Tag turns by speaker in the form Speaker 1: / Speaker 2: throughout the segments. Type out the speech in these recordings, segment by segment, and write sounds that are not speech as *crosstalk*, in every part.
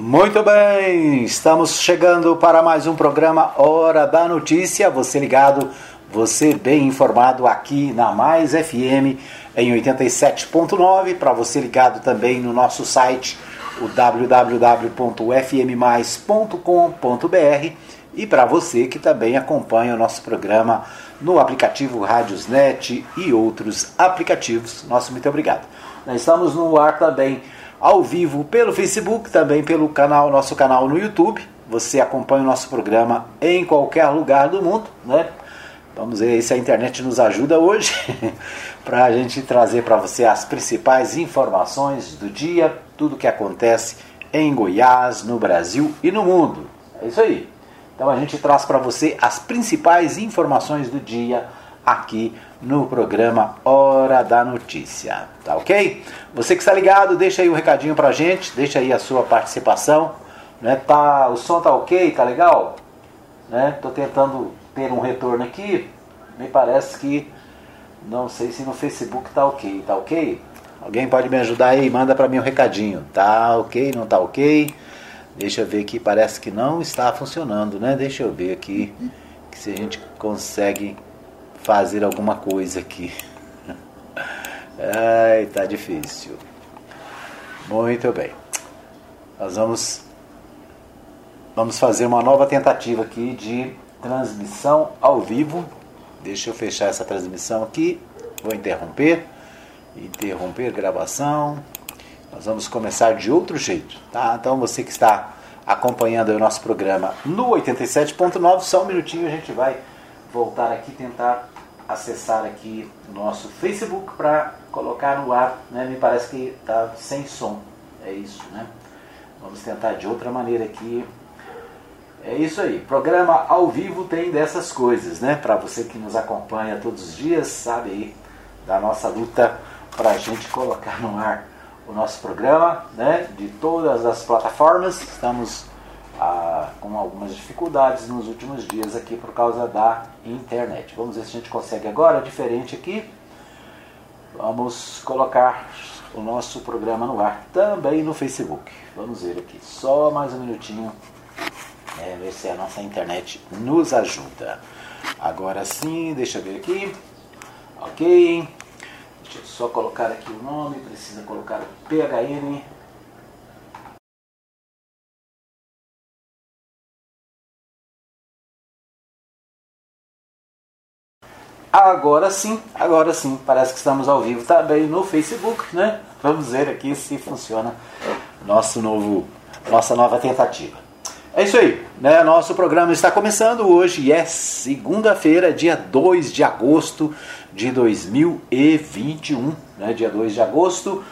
Speaker 1: Muito bem, estamos chegando para mais um programa Hora da Notícia. Você ligado, você bem informado aqui na Mais FM em 87.9. Para você ligado também no nosso site, o www.fmmais.com.br. E para você que também acompanha o nosso programa no aplicativo Rádiosnet e outros aplicativos, nosso muito obrigado. Nós estamos no ar também ao vivo pelo Facebook, também pelo canal, nosso canal no YouTube. Você acompanha o nosso programa em qualquer lugar do mundo, né? Vamos ver se a internet nos ajuda hoje *laughs* para a gente trazer para você as principais informações do dia, tudo que acontece em Goiás, no Brasil e no mundo. É isso aí. Então a gente traz para você as principais informações do dia aqui no programa Hora da Notícia. Tá ok? Você que está ligado, deixa aí um recadinho pra gente, deixa aí a sua participação. Né? Tá, o som tá ok, tá legal? Né? Tô tentando ter um retorno aqui. Me parece que não sei se no Facebook tá ok, tá ok? Alguém pode me ajudar aí? Manda para mim um recadinho. Tá ok? Não tá ok? Deixa eu ver aqui, parece que não está funcionando, né? Deixa eu ver aqui se a gente consegue fazer alguma coisa aqui. *laughs* Ai, tá difícil. Muito bem. Nós vamos vamos fazer uma nova tentativa aqui de transmissão ao vivo. Deixa eu fechar essa transmissão aqui. Vou interromper. Interromper gravação. Nós vamos começar de outro jeito, tá? Então você que está acompanhando o nosso programa no 87.9, só um minutinho a gente vai voltar aqui tentar acessar aqui o nosso Facebook para colocar no ar, né? Me parece que está sem som. É isso, né? Vamos tentar de outra maneira aqui. É isso aí. Programa ao vivo tem dessas coisas, né? Para você que nos acompanha todos os dias, sabe aí da nossa luta para a gente colocar no ar o nosso programa, né? De todas as plataformas. Estamos ah, com algumas dificuldades nos últimos dias aqui por causa da internet. Vamos ver se a gente consegue agora, diferente aqui. Vamos colocar o nosso programa no ar também no Facebook. Vamos ver aqui, só mais um minutinho, é, ver se a nossa internet nos ajuda. Agora sim, deixa eu ver aqui. Ok. Deixa eu só colocar aqui o nome, precisa colocar o PHN Agora sim, agora sim, parece que estamos ao vivo também no Facebook, né? Vamos ver aqui se funciona nosso novo, nossa nova tentativa. É isso aí, né? Nosso programa está começando hoje, é segunda-feira, dia 2 de agosto de 2021, né? Dia 2 de agosto,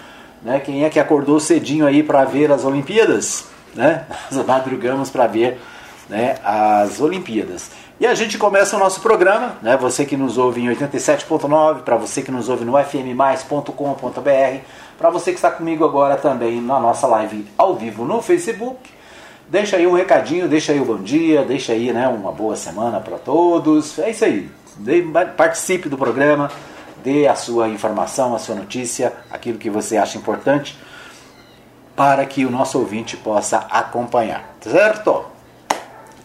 Speaker 1: né? Quem é que acordou cedinho aí para ver as Olimpíadas, né? *laughs* Nós madrugamos para ver, né, as Olimpíadas. E a gente começa o nosso programa, né? Você que nos ouve em 87.9, para você que nos ouve no fmmais.com.br, para você que está comigo agora também na nossa live ao vivo no Facebook. Deixa aí um recadinho, deixa aí o um bom dia, deixa aí né, uma boa semana para todos. É isso aí. Participe do programa, dê a sua informação, a sua notícia, aquilo que você acha importante, para que o nosso ouvinte possa acompanhar. Certo?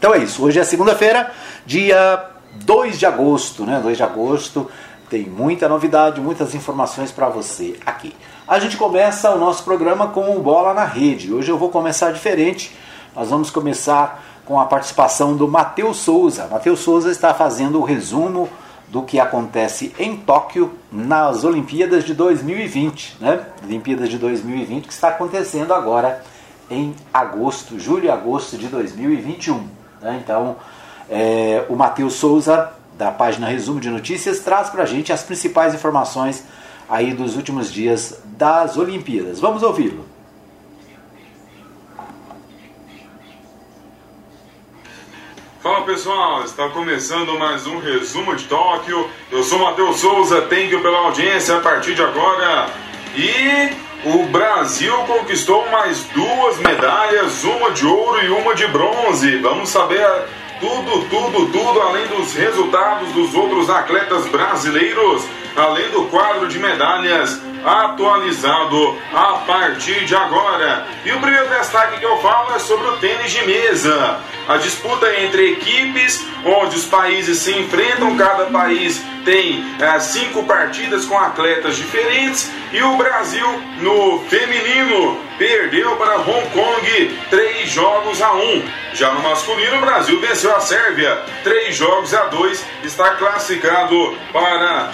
Speaker 1: Então é isso. Hoje é segunda-feira, dia 2 de agosto, né? 2 de agosto. Tem muita novidade, muitas informações para você aqui. A gente começa o nosso programa com o Bola na Rede. Hoje eu vou começar diferente. Nós vamos começar com a participação do Matheus Souza. Matheus Souza está fazendo o resumo do que acontece em Tóquio nas Olimpíadas de 2020, né? Olimpíadas de 2020 que está acontecendo agora em agosto, julho e agosto de 2021. Né? Então, é, o Matheus Souza, da página Resumo de Notícias, traz para a gente as principais informações aí dos últimos dias das Olimpíadas. Vamos ouvi-lo.
Speaker 2: Fala pessoal, está começando mais um resumo de Tóquio. Eu sou Matheus Souza, thank you pela audiência a partir de agora. E o Brasil conquistou mais duas medalhas, uma de ouro e uma de bronze. Vamos saber tudo, tudo, tudo, além dos resultados dos outros atletas brasileiros. além do quadro de medalhas atualizado a partir de agora. E o primeiro destaque que eu falo é sobre o tênis de mesa. A disputa entre equipes, onde os países se enfrentam, cada país tem é, cinco partidas com atletas diferentes e o Brasil no feminino perdeu para Hong Kong três jogos a um. Já no masculino, o Brasil venceu a Sérvia três jogos a dois, está classificado para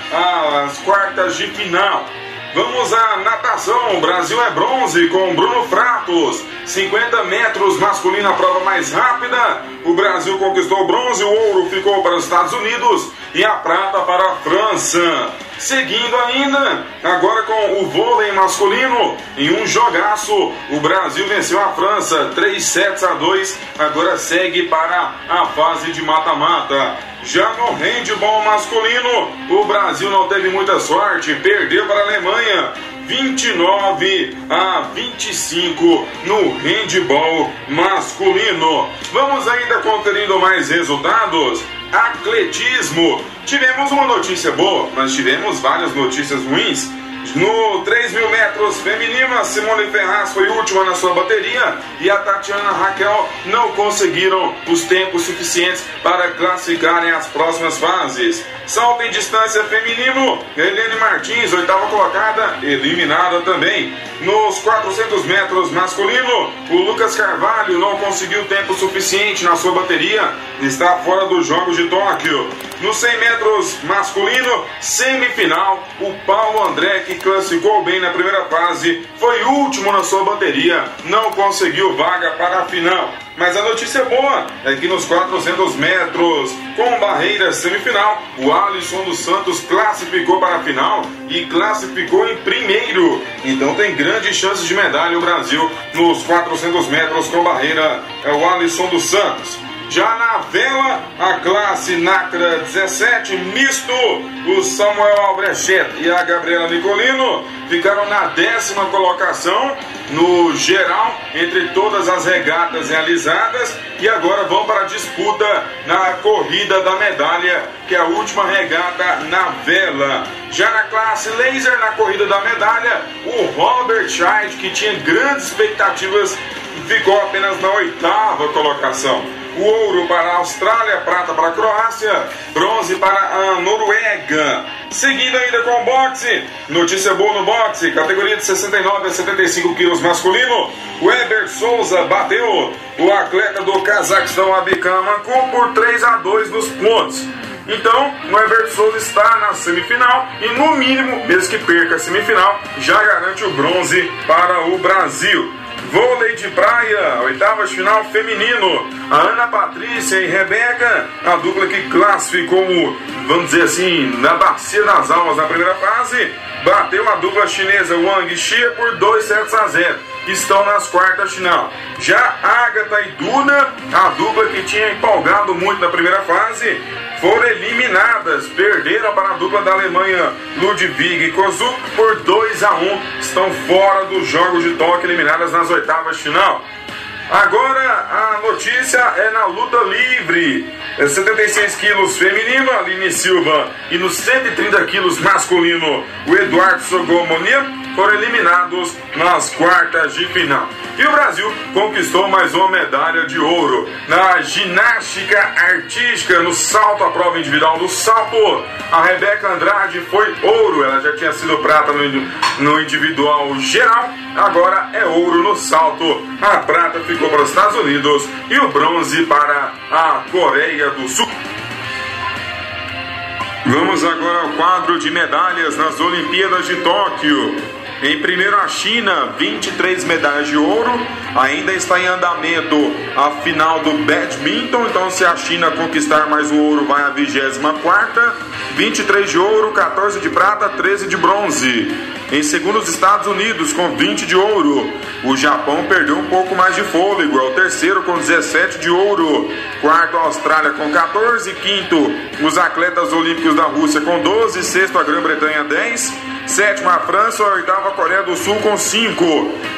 Speaker 2: as quartas de final. Vamos à natação. Brasil é bronze com Bruno Fratos. 50 metros masculina, a prova mais rápida. O Brasil conquistou o bronze, o ouro ficou para os Estados Unidos e a prata para a França. Seguindo ainda, agora com o vôlei masculino, em um jogaço, o Brasil venceu a França 3 sets a 2, agora segue para a fase de mata-mata. Já no handball masculino, o Brasil não teve muita sorte, perdeu para a Alemanha 29 a 25 no handball masculino. Vamos ainda conferindo mais resultados. Atletismo. Tivemos uma notícia boa, mas tivemos várias notícias ruins. No 3 mil metros feminino, a Simone Ferraz foi última na sua bateria e a Tatiana Raquel não conseguiram os tempos suficientes para classificarem as próximas fases. Salto em distância feminino, Helene Martins, oitava colocada, eliminada também. Nos 400 metros masculino, o Lucas Carvalho não conseguiu tempo suficiente na sua bateria, está fora dos Jogos de Tóquio. Nos 100 metros masculino, semifinal, o Paulo André, que classificou bem na primeira fase, foi último na sua bateria, não conseguiu vaga para a final. Mas a notícia boa é que nos 400 metros com barreira semifinal, o Alisson dos Santos classificou para a final e classificou em primeiro. Então tem grandes chances de medalha o Brasil nos 400 metros com barreira. É o Alisson dos Santos. Já na vela, a classe Nacra 17 misto, o Samuel Albrechet e a Gabriela Nicolino ficaram na décima colocação no geral entre todas as regatas realizadas e agora vão para a disputa na corrida da medalha, que é a última regata na vela. Já na classe laser, na corrida da medalha, o Robert Scheid, que tinha grandes expectativas, ficou apenas na oitava colocação o ouro para a Austrália, prata para a Croácia, bronze para a Noruega. Seguindo ainda com o boxe, notícia boa no boxe, categoria de 69 a 75 quilos masculino, Weber Souza bateu o atleta do Cazaquistão Abikam Mankun por 3 a 2 nos pontos. Então, o Everton Souza está na semifinal e, no mínimo, mesmo que perca a semifinal, já garante o bronze para o Brasil. Vôlei de praia, oitavas final feminino. A Ana Patrícia e Rebeca, a dupla que classificou, vamos dizer assim, na bacia das almas na primeira fase, bateu a dupla chinesa Wang Xia por 2 sets a 0. Estão nas quartas final. Já Agatha e Duna, a dupla que tinha empolgado muito na primeira fase, foram eliminadas, perderam para a dupla da Alemanha Ludwig e Kozuk por 2 a 1, estão fora dos jogos de toque, eliminadas nas oitavas de final. Agora a notícia é na luta livre. É 76 quilos feminino, Aline Silva, e nos 130 quilos masculino, o Eduardo Sogomonia foram eliminados nas quartas de final. E o Brasil conquistou mais uma medalha de ouro na ginástica artística, no salto à prova individual do salto. A Rebeca Andrade foi ouro, ela já tinha sido prata no, no individual geral, agora é ouro no salto. A prata ficou para os Estados Unidos e o bronze para a Coreia do Sul. Vamos agora ao quadro de medalhas nas Olimpíadas de Tóquio. Em primeiro a China, 23 medalhas de ouro. Ainda está em andamento a final do badminton. Então, se a China conquistar mais o ouro, vai a 24. 23 de ouro, 14 de prata, 13 de bronze. Em segundo, os Estados Unidos com 20 de ouro. O Japão perdeu um pouco mais de fôlego. É o terceiro com 17 de ouro. Quarto, a Austrália com 14. Quinto, os atletas olímpicos da Rússia com 12. Sexto, a Grã-Bretanha 10. Sétima França, oitava Coreia do Sul com 5.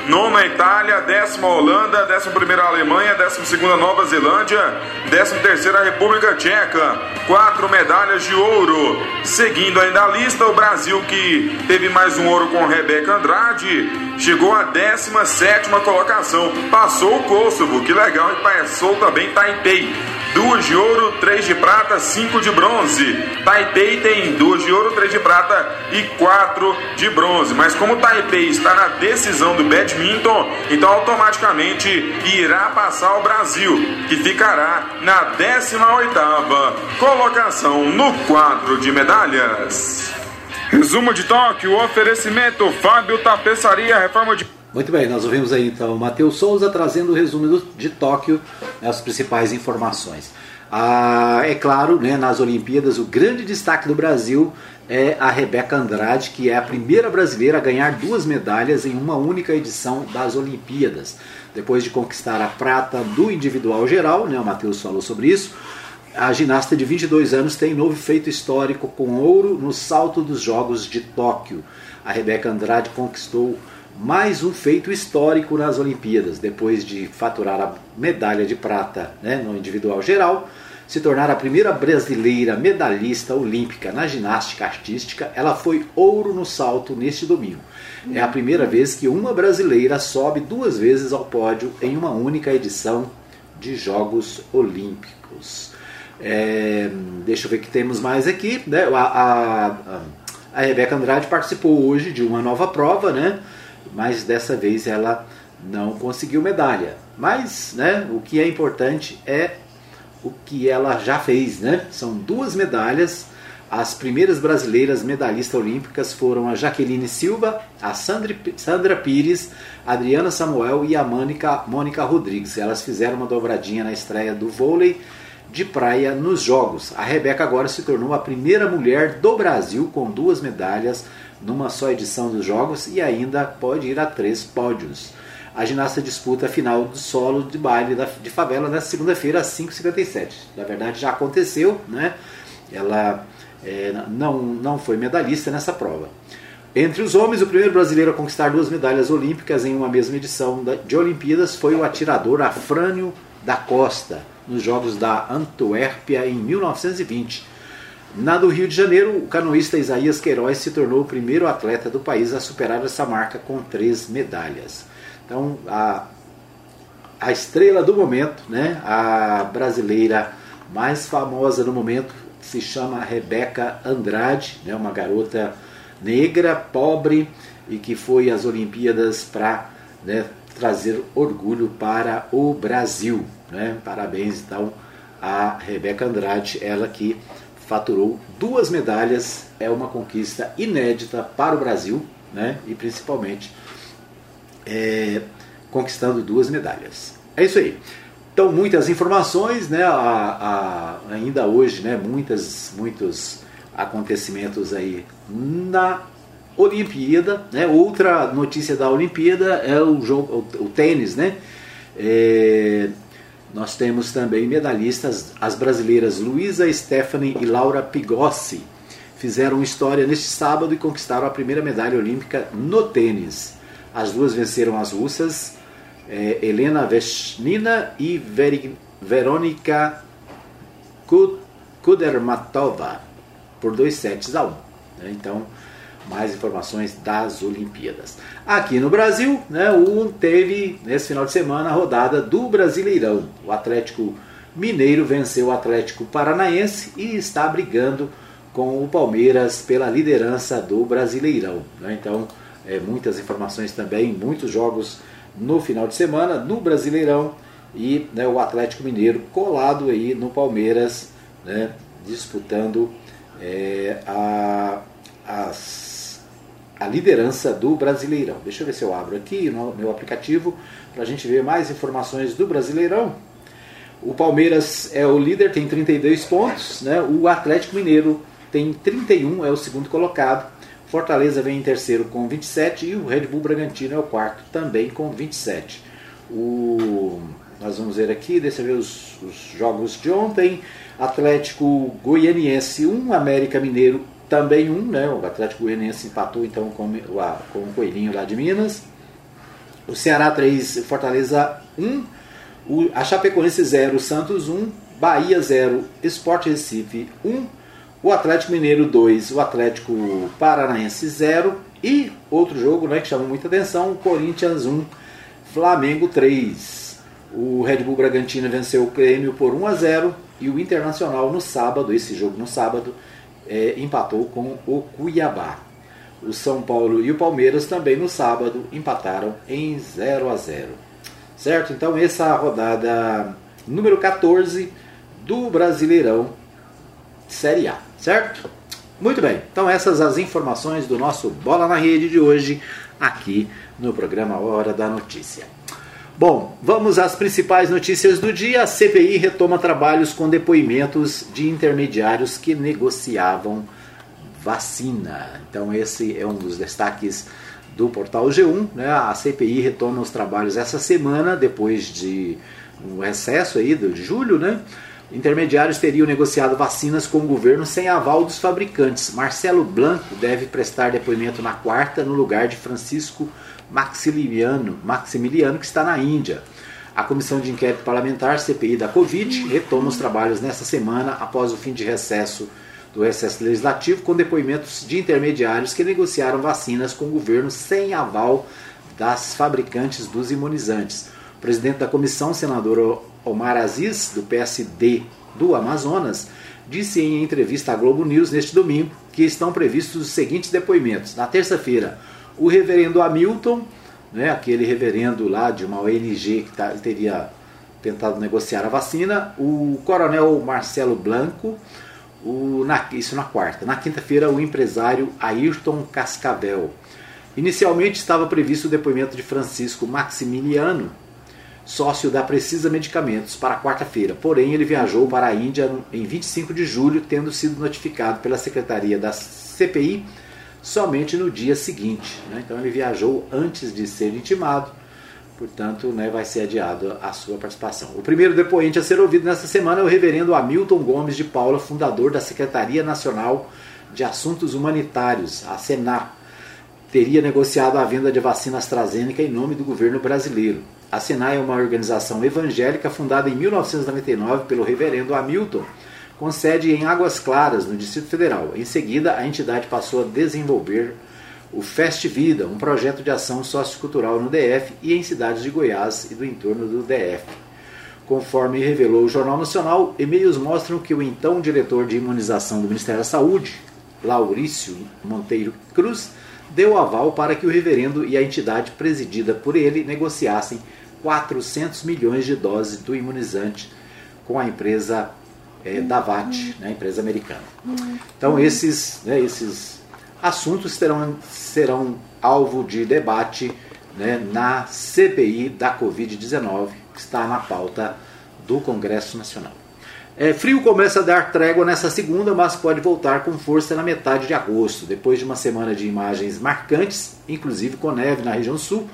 Speaker 2: Nona Itália, décima Holanda, décima primeira Alemanha, décima segunda Nova Zelândia, décima terceira República Tcheca. Quatro medalhas de ouro. Seguindo ainda a lista, o Brasil que teve mais um ouro com Rebeca Andrade, chegou à 17 colocação. Passou o Kosovo, que legal, e passou também Taipei duas de ouro, três de prata, cinco de bronze. Taipei tem duas de ouro, três de prata e quatro de bronze. Mas como Taipei está na decisão do badminton, então automaticamente irá passar o Brasil, que ficará na 18 oitava colocação no quadro de medalhas. Resumo de Tóquio, oferecimento Fábio Tapeçaria, reforma de
Speaker 1: muito bem, nós ouvimos aí então o Matheus Souza trazendo o resumo de Tóquio, né, as principais informações. Ah, é claro, né, nas Olimpíadas, o grande destaque do Brasil é a Rebeca Andrade, que é a primeira brasileira a ganhar duas medalhas em uma única edição das Olimpíadas. Depois de conquistar a prata do individual geral, né, o Matheus falou sobre isso, a ginasta de 22 anos tem novo feito histórico com ouro no salto dos Jogos de Tóquio. A Rebeca Andrade conquistou mais um feito histórico nas Olimpíadas, depois de faturar a medalha de prata né, no individual geral, se tornar a primeira brasileira medalhista olímpica na ginástica artística, ela foi ouro no salto neste domingo. É a primeira vez que uma brasileira sobe duas vezes ao pódio em uma única edição de Jogos Olímpicos. É, deixa eu ver o que temos mais aqui. Né? A, a, a Rebeca Andrade participou hoje de uma nova prova, né? Mas dessa vez ela não conseguiu medalha. Mas né, o que é importante é o que ela já fez. Né? São duas medalhas. As primeiras brasileiras medalhistas olímpicas foram a Jaqueline Silva, a Sandra, Sandra Pires, a Adriana Samuel e a Mônica, Mônica Rodrigues. Elas fizeram uma dobradinha na estreia do vôlei de praia nos Jogos. A Rebeca agora se tornou a primeira mulher do Brasil com duas medalhas numa só edição dos Jogos e ainda pode ir a três pódios. A ginasta disputa a final do solo de baile de favela na segunda-feira às 5h57. Na verdade já aconteceu, né? Ela é, não, não foi medalhista nessa prova. Entre os homens, o primeiro brasileiro a conquistar duas medalhas olímpicas em uma mesma edição de Olimpíadas foi o atirador Afrânio da Costa, nos Jogos da Antuérpia em 1920. Na do Rio de Janeiro, o canoísta Isaías Queiroz se tornou o primeiro atleta do país a superar essa marca com três medalhas. Então, a, a estrela do momento, né, a brasileira mais famosa no momento, se chama Rebeca Andrade, né, uma garota negra, pobre e que foi às Olimpíadas para né, trazer orgulho para o Brasil. Né? Parabéns então a Rebeca Andrade, ela que faturou duas medalhas, é uma conquista inédita para o Brasil, né? e principalmente é, conquistando duas medalhas. É isso aí. Então, muitas informações, né? A, a, ainda hoje, né? Muitas, muitos acontecimentos aí na Olimpíada. Né? Outra notícia da Olimpíada é o jogo, o, o tênis, né? É, nós temos também medalhistas, as brasileiras Luísa Stephanie e Laura Pigossi. Fizeram história neste sábado e conquistaram a primeira medalha olímpica no tênis. As duas venceram as russas é, Helena Veshnina e Ver Verônica Kudermatova por dois sets a um. Né? Então, mais informações das Olimpíadas. Aqui no Brasil, né, o, teve nesse final de semana a rodada do Brasileirão. O Atlético Mineiro venceu o Atlético Paranaense e está brigando com o Palmeiras pela liderança do Brasileirão. Né? Então, é, muitas informações também, muitos jogos no final de semana no Brasileirão e né, o Atlético Mineiro colado aí no Palmeiras, né, disputando é, a, as a liderança do Brasileirão. Deixa eu ver se eu abro aqui no meu aplicativo para a gente ver mais informações do Brasileirão. O Palmeiras é o líder, tem 32 pontos. Né? O Atlético Mineiro tem 31, é o segundo colocado. Fortaleza vem em terceiro com 27 e o Red Bull Bragantino é o quarto, também com 27. O, nós vamos ver aqui, deixa eu ver os, os jogos de ontem. Atlético Goianiense 1, América Mineiro também um, né? O Atlético Goianiense empatou então com, com o Coelhinho lá de Minas. O Ceará 3, Fortaleza 1. O, a Chapecoense 0, Santos 1. Bahia 0, Sport Recife 1. O Atlético Mineiro 2, o Atlético Paranaense 0. E outro jogo né, que chamou muita atenção, o Corinthians 1, Flamengo 3. O Red Bull Bragantino venceu o Grêmio por 1 a 0 e o Internacional no sábado, esse jogo no sábado, é, empatou com o Cuiabá. O São Paulo e o Palmeiras também no sábado empataram em 0 a 0. Certo? Então essa rodada número 14 do Brasileirão Série A, certo? Muito bem, então essas as informações do nosso Bola na Rede de hoje, aqui no programa Hora da Notícia. Bom, vamos às principais notícias do dia. A CPI retoma trabalhos com depoimentos de intermediários que negociavam vacina. Então, esse é um dos destaques do portal G1. Né? A CPI retoma os trabalhos essa semana, depois de um recesso aí de julho, né? Intermediários teriam negociado vacinas com o governo sem aval dos fabricantes. Marcelo Blanco deve prestar depoimento na quarta, no lugar de Francisco Maximiliano, Maximiliano que está na Índia. A Comissão de Inquérito Parlamentar, CPI da Covid, retoma os trabalhos nesta semana, após o fim de recesso do recesso legislativo, com depoimentos de intermediários que negociaram vacinas com o governo sem aval das fabricantes dos imunizantes. O presidente da comissão, senador Omar Aziz, do PSD do Amazonas, disse em entrevista à Globo News neste domingo que estão previstos os seguintes depoimentos. Na terça-feira, o reverendo Hamilton, né, aquele reverendo lá de uma ONG que tá, teria tentado negociar a vacina, o coronel Marcelo Blanco, o, na, isso na quarta. Na quinta-feira, o empresário Ayrton Cascavel. Inicialmente estava previsto o depoimento de Francisco Maximiliano, sócio da Precisa Medicamentos, para quarta-feira. Porém, ele viajou para a Índia em 25 de julho, tendo sido notificado pela Secretaria da CPI somente no dia seguinte. Né? Então, ele viajou antes de ser intimado, portanto, né, vai ser adiado a sua participação. O primeiro depoente a ser ouvido nesta semana é o reverendo Hamilton Gomes de Paula, fundador da Secretaria Nacional de Assuntos Humanitários, a SENAR. Teria negociado a venda de vacina AstraZeneca em nome do governo brasileiro. A Sinai é uma organização evangélica fundada em 1999 pelo reverendo Hamilton, com sede em Águas Claras, no Distrito Federal. Em seguida, a entidade passou a desenvolver o Fest Vida, um projeto de ação sociocultural no DF e em cidades de Goiás e do entorno do DF. Conforme revelou o Jornal Nacional, e-mails mostram que o então diretor de imunização do Ministério da Saúde, Laurício Monteiro Cruz, deu aval para que o reverendo e a entidade presidida por ele negociassem 400 milhões de doses do imunizante com a empresa é, Davat, né, empresa americana. Então esses, né, esses assuntos terão, serão alvo de debate né, na CPI da Covid-19, que está na pauta do Congresso Nacional. É, frio começa a dar trégua nessa segunda, mas pode voltar com força na metade de agosto, depois de uma semana de imagens marcantes, inclusive com neve na região sul.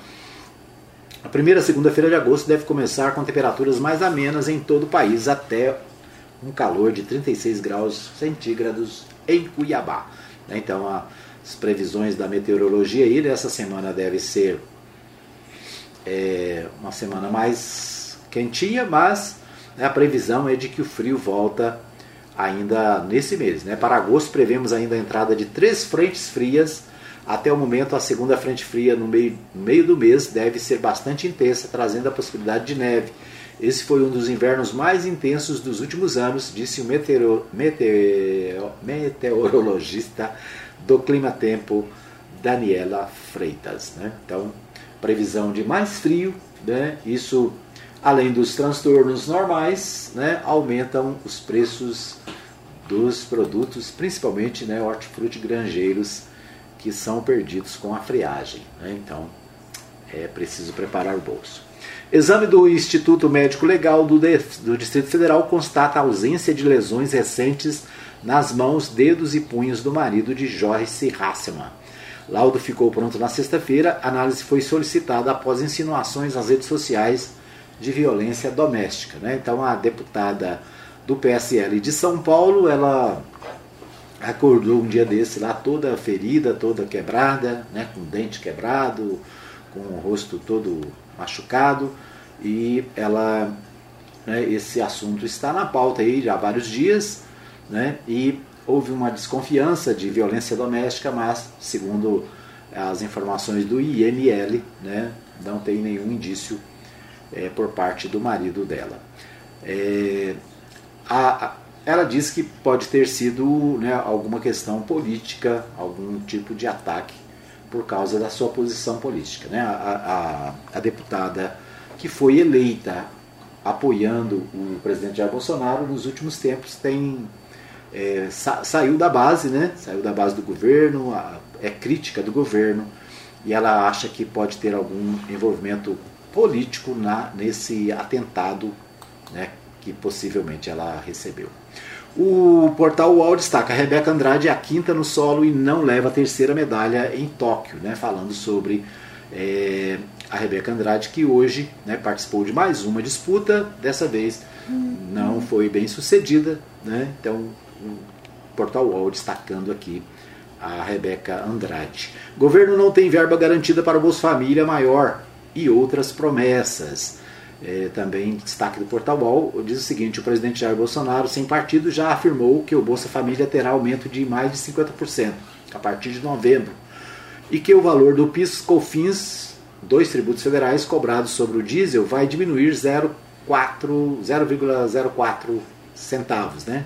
Speaker 1: A primeira segunda-feira de agosto deve começar com temperaturas mais amenas em todo o país, até um calor de 36 graus centígrados em Cuiabá. Né? Então, as previsões da meteorologia aí dessa semana deve ser é, uma semana mais quentinha, mas né, a previsão é de que o frio volta ainda nesse mês. Né? Para agosto, prevemos ainda a entrada de três frentes frias até o momento, a segunda frente fria no meio, no meio do mês deve ser bastante intensa, trazendo a possibilidade de neve. Esse foi um dos invernos mais intensos dos últimos anos, disse o meteoro, meteoro, meteorologista do Clima Tempo, Daniela Freitas. Né? Então, previsão de mais frio, né? isso além dos transtornos normais, né? aumentam os preços dos produtos, principalmente né, hortifruti granjeiros que são perdidos com a friagem. Né? Então, é preciso preparar o bolso. Exame do Instituto Médico Legal do, do Distrito Federal constata a ausência de lesões recentes nas mãos, dedos e punhos do marido de Joyce Hasselman. Laudo ficou pronto na sexta-feira. Análise foi solicitada após insinuações nas redes sociais de violência doméstica. Né? Então, a deputada do PSL de São Paulo, ela acordou um dia desse lá toda ferida, toda quebrada, né, com dente quebrado, com o rosto todo machucado e ela né, esse assunto está na pauta aí já há vários dias né, e houve uma desconfiança de violência doméstica, mas segundo as informações do IML, né, não tem nenhum indício é, por parte do marido dela. É, a, a, ela diz que pode ter sido né, alguma questão política, algum tipo de ataque por causa da sua posição política. Né? A, a, a deputada que foi eleita apoiando o presidente Jair Bolsonaro nos últimos tempos tem é, sa, saiu da base, né? Saiu da base do governo, a, é crítica do governo e ela acha que pode ter algum envolvimento político na, nesse atentado né, que possivelmente ela recebeu. O portal UOL destaca: Rebeca Andrade é a quinta no solo e não leva a terceira medalha em Tóquio, né, falando sobre é, a Rebeca Andrade, que hoje né, participou de mais uma disputa, dessa vez não foi bem sucedida. Né, então, o portal UOL destacando aqui a Rebeca Andrade. Governo não tem verba garantida para o Bolsa Família maior e outras promessas. É, também destaque do Portal UOL diz o seguinte: o presidente Jair Bolsonaro, sem partido, já afirmou que o Bolsa Família terá aumento de mais de 50% a partir de novembro e que o valor do PIS/COFINS, dois tributos federais cobrados sobre o diesel, vai diminuir 0,04 centavos, né?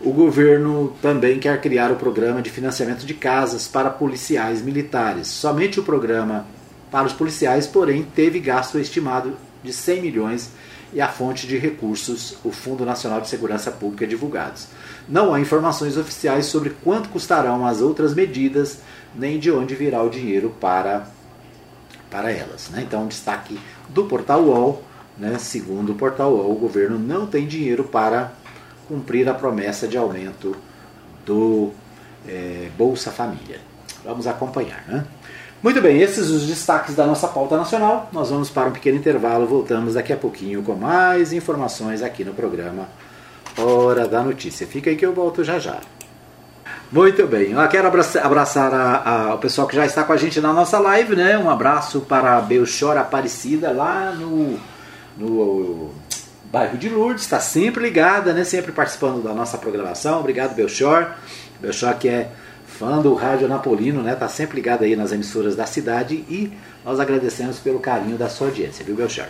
Speaker 1: O governo também quer criar o programa de financiamento de casas para policiais militares. Somente o programa para os policiais, porém, teve gasto estimado de 100 milhões e a fonte de recursos, o Fundo Nacional de Segurança Pública, divulgados. Não há informações oficiais sobre quanto custarão as outras medidas, nem de onde virá o dinheiro para, para elas. Né? Então, destaque do portal UOL, né? segundo o portal UOL, o governo não tem dinheiro para cumprir a promessa de aumento do é, Bolsa Família. Vamos acompanhar. Né? Muito bem, esses os destaques da nossa pauta nacional. Nós vamos para um pequeno intervalo, voltamos daqui a pouquinho com mais informações aqui no programa Hora da Notícia. Fica aí que eu volto já já. Muito bem, eu quero abraçar, a, a, o pessoal que já está com a gente na nossa live, né? Um abraço para a Aparecida lá no, no bairro de Lourdes, está sempre ligada, né? Sempre participando da nossa programação. Obrigado, Belchor. Belchor que é fã do Rádio Napolino, né? Tá sempre ligado aí nas emissoras da cidade e nós agradecemos pelo carinho da sua audiência, viu, Belchor?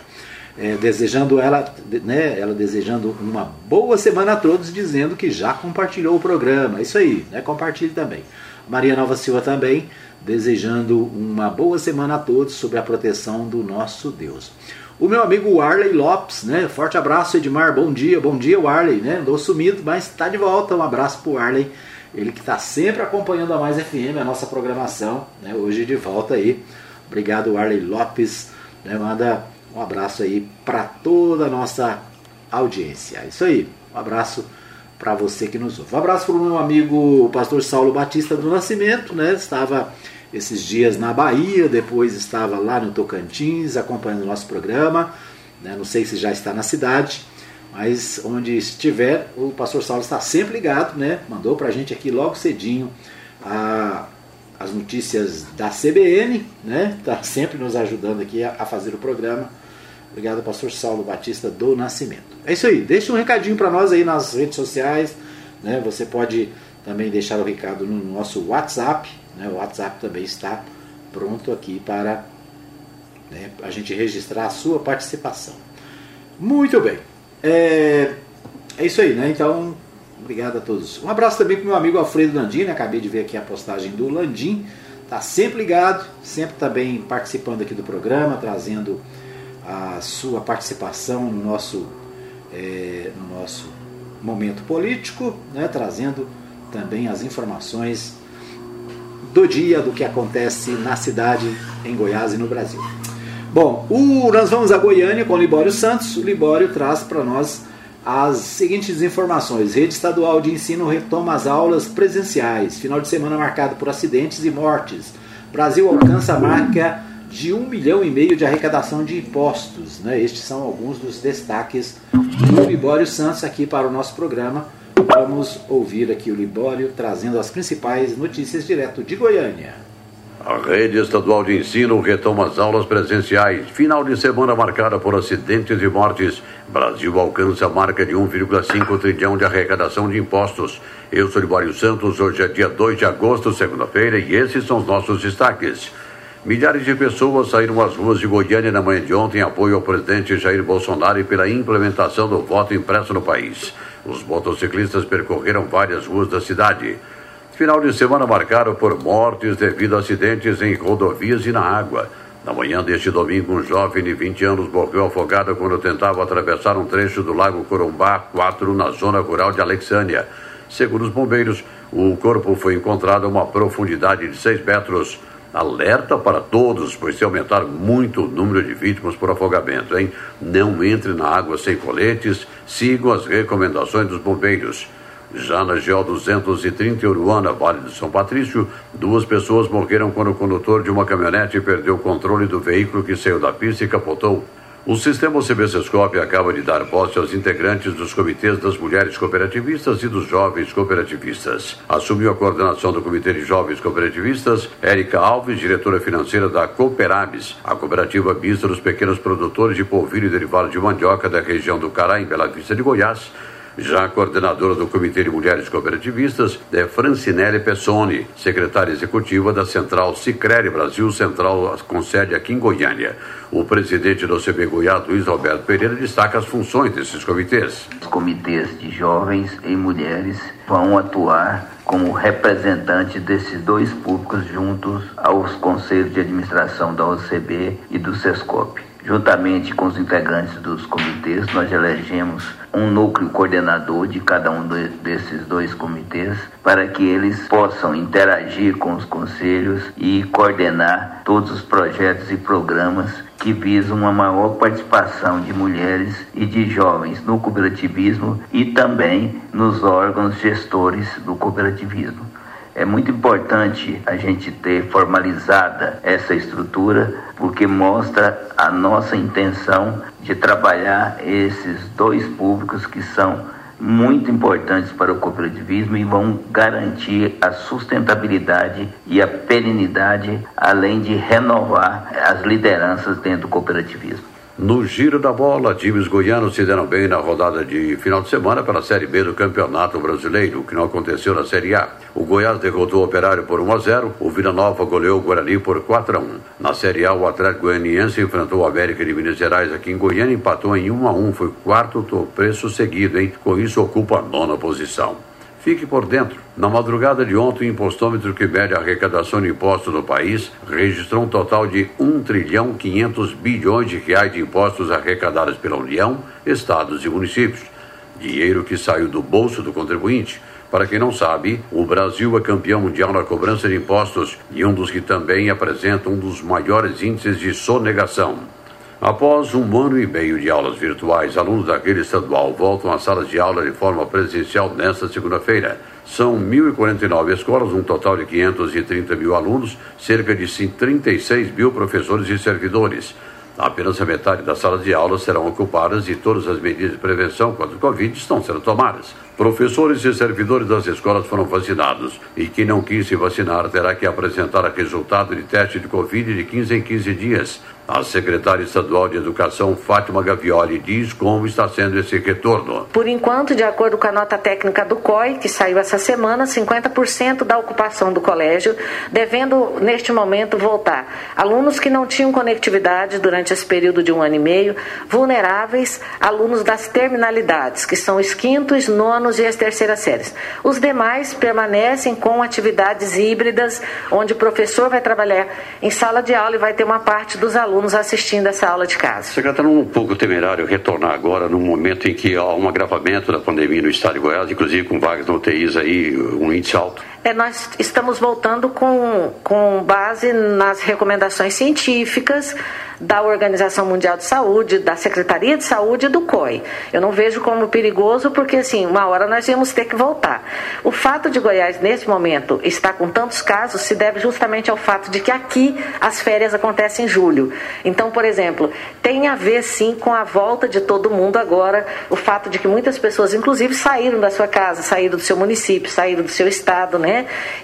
Speaker 1: É, desejando ela, né, ela desejando uma boa semana a todos, dizendo que já compartilhou o programa. Isso aí, né? Compartilhe também. Maria Nova Silva também, desejando uma boa semana a todos sobre a proteção do nosso Deus. O meu amigo Warley Lopes, né? Forte abraço, Edmar. Bom dia, bom dia, Warley, né? Andou sumido, mas está de volta. Um abraço para o Warley ele que está sempre acompanhando a Mais FM, a nossa programação, né? hoje de volta aí. Obrigado, Arley Lopes. Né? Manda um abraço aí para toda a nossa audiência. É isso aí. Um abraço para você que nos ouve. Um abraço para o meu amigo o pastor Saulo Batista do Nascimento, né? Estava esses dias na Bahia, depois estava lá no Tocantins acompanhando o nosso programa. Né? Não sei se já está na cidade. Mas onde estiver, o pastor Saulo está sempre ligado, né? Mandou para a gente aqui logo cedinho a, as notícias da CBN, né? Está sempre nos ajudando aqui a, a, fazer o programa. Obrigado, pastor Saulo Batista do Nascimento. É isso aí, deixa um recadinho para nós aí nas redes sociais, né? Você pode também deixar o recado no nosso WhatsApp, né? O WhatsApp também está pronto aqui para né, a gente registrar a sua participação. Muito bem. É, é isso aí, né? Então, obrigado a todos. Um abraço também para meu amigo Alfredo Landim, né? acabei de ver aqui a postagem do Landim. Tá sempre ligado, sempre também participando aqui do programa, trazendo a sua participação no nosso, é, no nosso momento político, né? trazendo também as informações do dia, do que acontece na cidade, em Goiás e no Brasil. Bom, o, nós vamos a Goiânia com o Libório Santos. O Libório traz para nós as seguintes informações. Rede Estadual de Ensino retoma as aulas presenciais. Final de semana marcado por acidentes e mortes. Brasil alcança a marca de um milhão e meio de arrecadação de impostos. Né? Estes são alguns dos destaques do Libório Santos aqui para o nosso programa Vamos ouvir aqui o Libório trazendo as principais notícias direto de Goiânia.
Speaker 3: A rede estadual de ensino retoma as aulas presenciais. Final de semana marcada por acidentes e mortes. Brasil alcança a marca de 1,5 trilhão de arrecadação de impostos. Eu sou Libório Santos, hoje é dia 2 de agosto, segunda-feira, e esses são os nossos destaques. Milhares de pessoas saíram às ruas de Goiânia na manhã de ontem em apoio ao presidente Jair Bolsonaro e pela implementação do voto impresso no país. Os motociclistas percorreram várias ruas da cidade. Final de semana marcado por mortes devido a acidentes em rodovias e na água. Na manhã deste domingo, um jovem de 20 anos morreu afogado quando tentava atravessar um trecho do Lago Corumbá 4 na zona rural de Alexânia. Segundo os bombeiros, o corpo foi encontrado a uma profundidade de 6 metros. Alerta para todos, pois se aumentar muito o número de vítimas por afogamento, hein? Não entre na água sem coletes, sigam as recomendações dos bombeiros. Já na GO 230 Uruana, Vale do São Patrício, duas pessoas morreram quando o condutor de uma caminhonete perdeu o controle do veículo que saiu da pista e capotou. O sistema CBCSCOP acaba de dar posse aos integrantes dos comitês das mulheres cooperativistas e dos jovens cooperativistas. Assumiu a coordenação do Comitê de Jovens Cooperativistas Érica Alves, diretora financeira da Cooperabis, a cooperativa mista dos pequenos produtores de polvilho e derivado de mandioca da região do Cará, em Bela Vista de Goiás, já a coordenadora do Comitê de Mulheres Cooperativistas é Francinelli Pessoni, secretária executiva da Central Sicredi Brasil Central, com sede aqui em Goiânia. O presidente do CB Goiás, Luiz Alberto Pereira, destaca as funções desses comitês.
Speaker 4: Os comitês de jovens e mulheres vão atuar como representantes desses dois públicos juntos aos conselhos de administração da OCB e do SESCOP. Juntamente com os integrantes dos comitês, nós elegemos um núcleo coordenador de cada um desses dois comitês para que eles possam interagir com os conselhos e coordenar todos os projetos e programas que visam uma maior participação de mulheres e de jovens no cooperativismo e também nos órgãos gestores do cooperativismo. É muito importante a gente ter formalizada essa estrutura, porque mostra a nossa intenção de trabalhar esses dois públicos que são muito importantes para o cooperativismo e vão garantir a sustentabilidade e a perenidade, além de renovar as lideranças dentro do cooperativismo.
Speaker 3: No giro da bola, times goianos se deram bem na rodada de final de semana pela Série B do Campeonato Brasileiro, que não aconteceu na Série A. O Goiás derrotou o Operário por 1 a 0, o Vila Nova goleou o Guarani por 4 a 1. Na Série A, o Atlético Goianiense enfrentou o América de Minas Gerais aqui em Goiânia e empatou em 1 a 1, foi o quarto preço seguido, hein? Com isso ocupa a nona posição. Fique por dentro. Na madrugada de ontem, o impostômetro que mede a arrecadação de impostos no país registrou um total de 1 trilhão 500 bilhões de reais de impostos arrecadados pela União, estados e municípios. Dinheiro que saiu do bolso do contribuinte. Para quem não sabe, o Brasil é campeão mundial na cobrança de impostos e um dos que também apresenta um dos maiores índices de sonegação. Após um ano e meio de aulas virtuais, alunos da rede estadual voltam às salas de aula de forma presencial nesta segunda-feira. São 1.049 escolas, um total de 530 mil alunos, cerca de 36 mil professores e servidores. Apenas a metade das salas de aula serão ocupadas e todas as medidas de prevenção contra o Covid estão sendo tomadas. Professores e servidores das escolas foram vacinados e quem não quis se vacinar terá que apresentar resultado de teste de Covid de 15 em 15 dias. A secretária estadual de Educação, Fátima Gavioli, diz como está sendo esse retorno.
Speaker 5: Por enquanto, de acordo com a nota técnica do COI, que saiu essa semana, 50% da ocupação do colégio, devendo, neste momento, voltar. Alunos que não tinham conectividade durante esse período de um ano e meio, vulneráveis, alunos das terminalidades, que são os quintos, nonos e as terceiras séries. Os demais permanecem com atividades híbridas, onde o professor vai trabalhar em sala de aula e vai ter uma parte dos alunos alunos assistindo essa aula de casa.
Speaker 3: Secretário, um pouco temerário retornar agora no momento em que há um agravamento da pandemia no estado de Goiás, inclusive com vagas no UTIs aí, um índice alto.
Speaker 5: É, nós estamos voltando com, com base nas recomendações científicas da Organização Mundial de Saúde, da Secretaria de Saúde e do COI. Eu não vejo como perigoso porque, assim, uma hora nós íamos ter que voltar. O fato de Goiás, nesse momento, estar com tantos casos se deve justamente ao fato de que aqui as férias acontecem em julho. Então, por exemplo, tem a ver, sim, com a volta de todo mundo agora, o fato de que muitas pessoas, inclusive, saíram da sua casa, saíram do seu município, saíram do seu estado, né?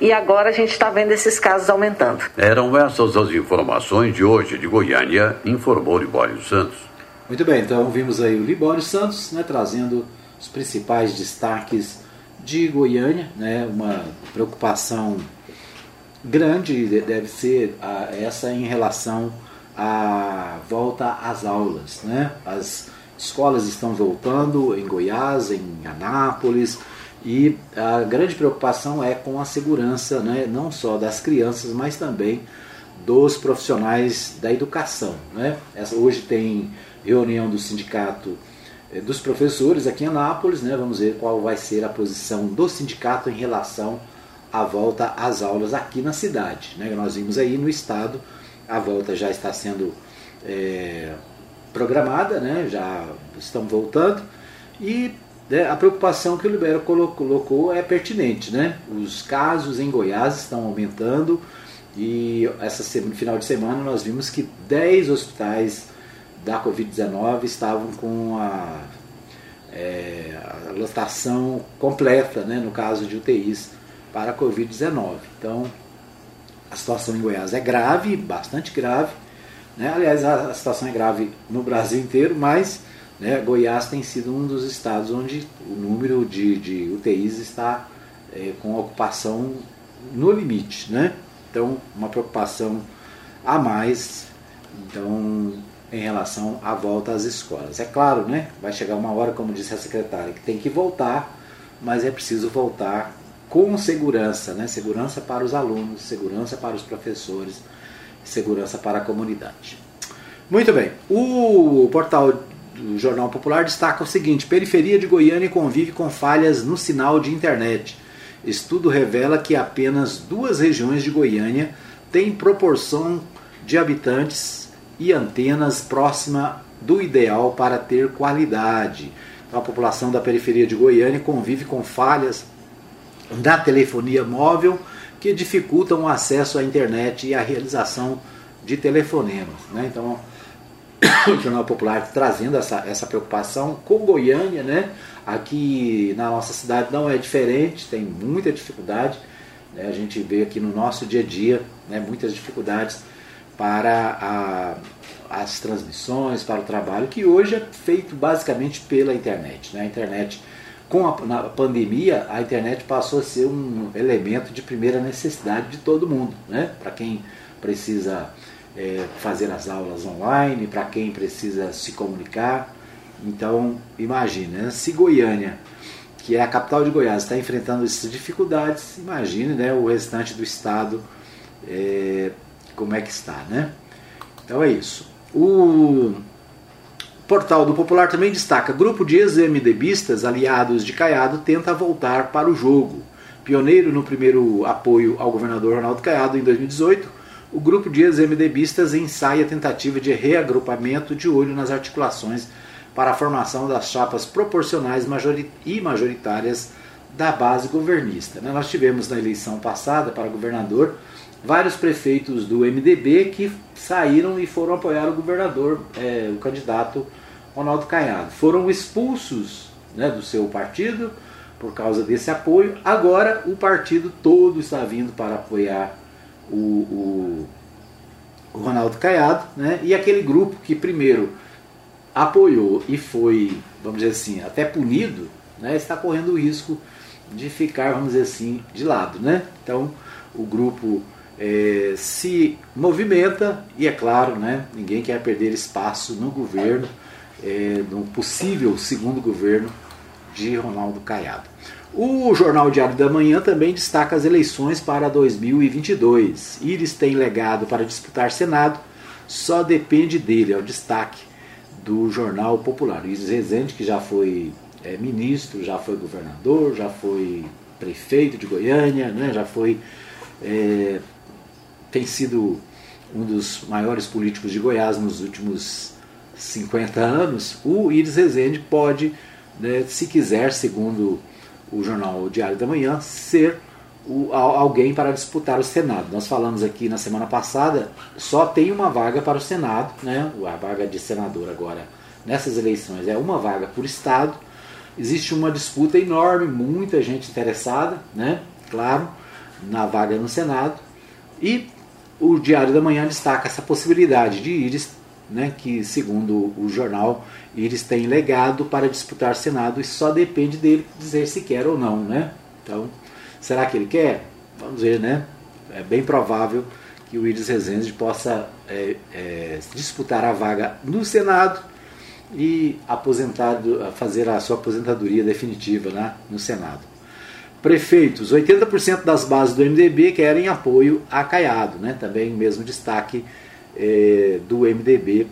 Speaker 5: E agora a gente está vendo esses casos aumentando.
Speaker 3: Eram essas as informações de hoje de Goiânia informou Libório Santos.
Speaker 1: Muito bem, então vimos aí o Libório Santos né, trazendo os principais destaques de Goiânia, né, uma preocupação grande deve ser a, essa em relação à volta às aulas. Né? As escolas estão voltando em Goiás, em Anápolis, e a grande preocupação é com a segurança, né, não só das crianças, mas também dos profissionais da educação. Né? Essa, hoje tem reunião do sindicato eh, dos professores aqui em Anápolis, né? vamos ver qual vai ser a posição do sindicato em relação à volta às aulas aqui na cidade. Né? Nós vimos aí no estado, a volta já está sendo é, programada, né? já estão voltando, e né, a preocupação que o Libero colocou é pertinente. Né? Os casos em Goiás estão aumentando, e essa semana, final de semana nós vimos que 10 hospitais da Covid-19 estavam com a, é, a, lotação completa, né, no caso de UTIs, para a Covid-19. Então, a situação em Goiás é grave, bastante grave. Né? Aliás, a, a situação é grave no Brasil inteiro, mas né, Goiás tem sido um dos estados onde o número de, de UTIs está é, com ocupação no limite. Né? Então, uma preocupação a mais então, em relação à volta às escolas. É claro, né? Vai chegar uma hora, como disse a secretária, que tem que voltar, mas é preciso voltar com segurança, né? Segurança para os alunos, segurança para os professores, segurança para a comunidade. Muito bem. O portal do Jornal Popular destaca o seguinte: periferia de Goiânia convive com falhas no sinal de internet. Estudo revela que apenas duas regiões de Goiânia têm proporção de habitantes e antenas próxima do ideal para ter qualidade. Então, a população da periferia de Goiânia convive com falhas da telefonia móvel que dificultam o acesso à internet e a realização de telefonemas. Né? Então, *coughs* o Jornal Popular trazendo essa, essa preocupação com Goiânia, né? Aqui na nossa cidade não é diferente, tem muita dificuldade. Né? A gente vê aqui no nosso dia a dia né, muitas dificuldades para a, as transmissões, para o trabalho, que hoje é feito basicamente pela internet. Né? A internet, com a na pandemia, a internet passou a ser um elemento de primeira necessidade de todo mundo. Né? Para quem precisa é, fazer as aulas online, para quem precisa se comunicar. Então, imagine, né? se Goiânia, que é a capital de Goiás, está enfrentando essas dificuldades, imagine né, o restante do estado é, como é que está. Né? Então é isso. O portal do Popular também destaca: grupo de ex-MDBistas aliados de Caiado tenta voltar para o jogo. Pioneiro no primeiro apoio ao governador Ronaldo Caiado em 2018, o grupo de ex-MDBistas ensaia a tentativa de reagrupamento de olho nas articulações para a formação das chapas proporcionais e majoritárias da base governista. Né? Nós tivemos na eleição passada para governador vários prefeitos do MDB que saíram e foram apoiar o governador, é, o candidato Ronaldo Caiado. Foram expulsos né, do seu partido por causa desse apoio. Agora o partido todo está vindo para apoiar o, o, o Ronaldo Caiado, né? e aquele grupo que primeiro apoiou e foi, vamos dizer assim, até punido, né? está correndo o risco de ficar, vamos dizer assim, de lado. Né? Então o grupo é, se movimenta e é claro, né, ninguém quer perder espaço no governo, é, no possível segundo governo de Ronaldo Caiado. O Jornal Diário da Manhã também destaca as eleições para 2022. Iris tem legado para disputar Senado, só depende dele, é o destaque do Jornal Popular. Iris Rezende, que já foi é, ministro, já foi governador, já foi prefeito de Goiânia, né? já foi, é, tem sido um dos maiores políticos de Goiás nos últimos 50 anos, o Iris Rezende pode, né, se quiser, segundo o jornal Diário da Manhã, ser o, alguém para disputar o Senado. Nós falamos aqui na semana passada, só tem uma vaga para o Senado, né? a vaga de senador agora nessas eleições é uma vaga por Estado. Existe uma disputa enorme, muita gente interessada, né? claro, na vaga no Senado. E o Diário da Manhã destaca essa possibilidade de Iris, né, que segundo o jornal, Iris tem legado para disputar Senado e só depende dele dizer se quer ou não. Né? Então, Será que ele quer? Vamos ver, né? É bem provável que o Iris Rezende possa é, é, disputar a vaga no Senado e aposentado, fazer a sua aposentadoria definitiva né, no Senado. Prefeitos, 80% das bases do MDB querem apoio a Caiado, né? também mesmo destaque é, do MDB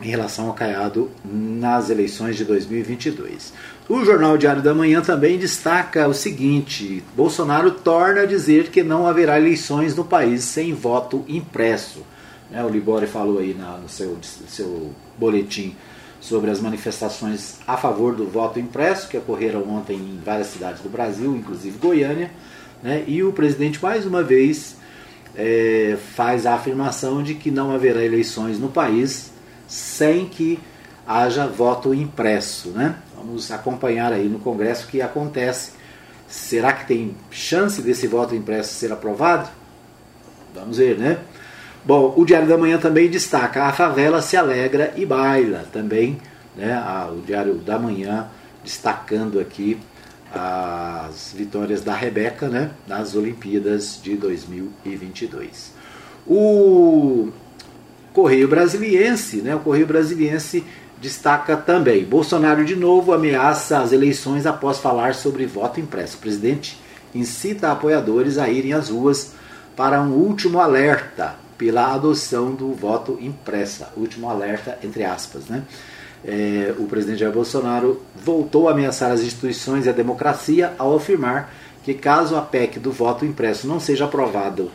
Speaker 1: em relação ao Caiado nas eleições de 2022. O Jornal Diário da Manhã também destaca o seguinte: Bolsonaro torna a dizer que não haverá eleições no país sem voto impresso. Né, o Libori falou aí na, no seu, seu boletim sobre as manifestações a favor do voto impresso que ocorreram ontem em várias cidades do Brasil, inclusive Goiânia. Né, e o presidente, mais uma vez, é, faz a afirmação de que não haverá eleições no país sem que haja voto impresso. Né? Vamos acompanhar aí no Congresso o que acontece. Será que tem chance desse voto impresso ser aprovado? Vamos ver, né? Bom, o Diário da Manhã também destaca a favela se alegra e baila. Também, né? O Diário da Manhã destacando aqui as vitórias da Rebeca, né? Nas Olimpíadas de 2022. O Correio Brasiliense, né? O Correio Brasiliense destaca também: Bolsonaro de novo ameaça as eleições após falar sobre voto impresso. O presidente incita apoiadores a irem às ruas para um último alerta pela adoção do voto impressa. Último alerta, entre aspas, né? É, o presidente Jair Bolsonaro voltou a ameaçar as instituições e a democracia ao afirmar que, caso a PEC do voto impresso não seja aprovada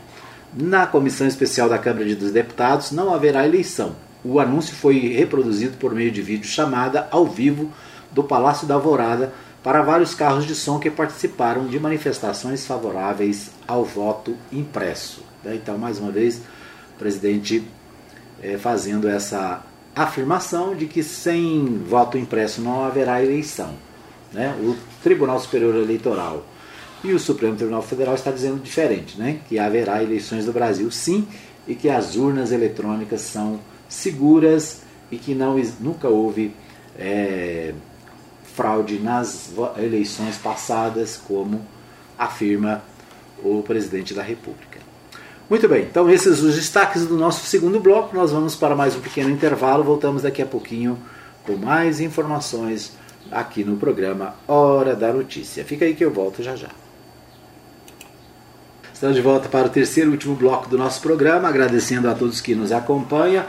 Speaker 1: na Comissão Especial da Câmara dos Deputados, não haverá eleição. O anúncio foi reproduzido por meio de vídeo chamada ao vivo do Palácio da Alvorada para vários carros de som que participaram de manifestações favoráveis ao voto impresso. Né? Então, mais uma vez, o presidente é, fazendo essa afirmação de que sem voto impresso não haverá eleição. Né? O Tribunal Superior Eleitoral e o Supremo Tribunal Federal está dizendo diferente, né? que haverá eleições no Brasil sim e que as urnas eletrônicas são seguras e que não, nunca houve é, fraude nas eleições passadas, como afirma o presidente da República. Muito bem, então esses os destaques do nosso segundo bloco. Nós vamos para mais um pequeno intervalo. Voltamos daqui a pouquinho com mais informações aqui no programa Hora da Notícia. Fica aí que eu volto já já. Estamos de volta para o terceiro e último bloco do nosso programa, agradecendo a todos que nos acompanham.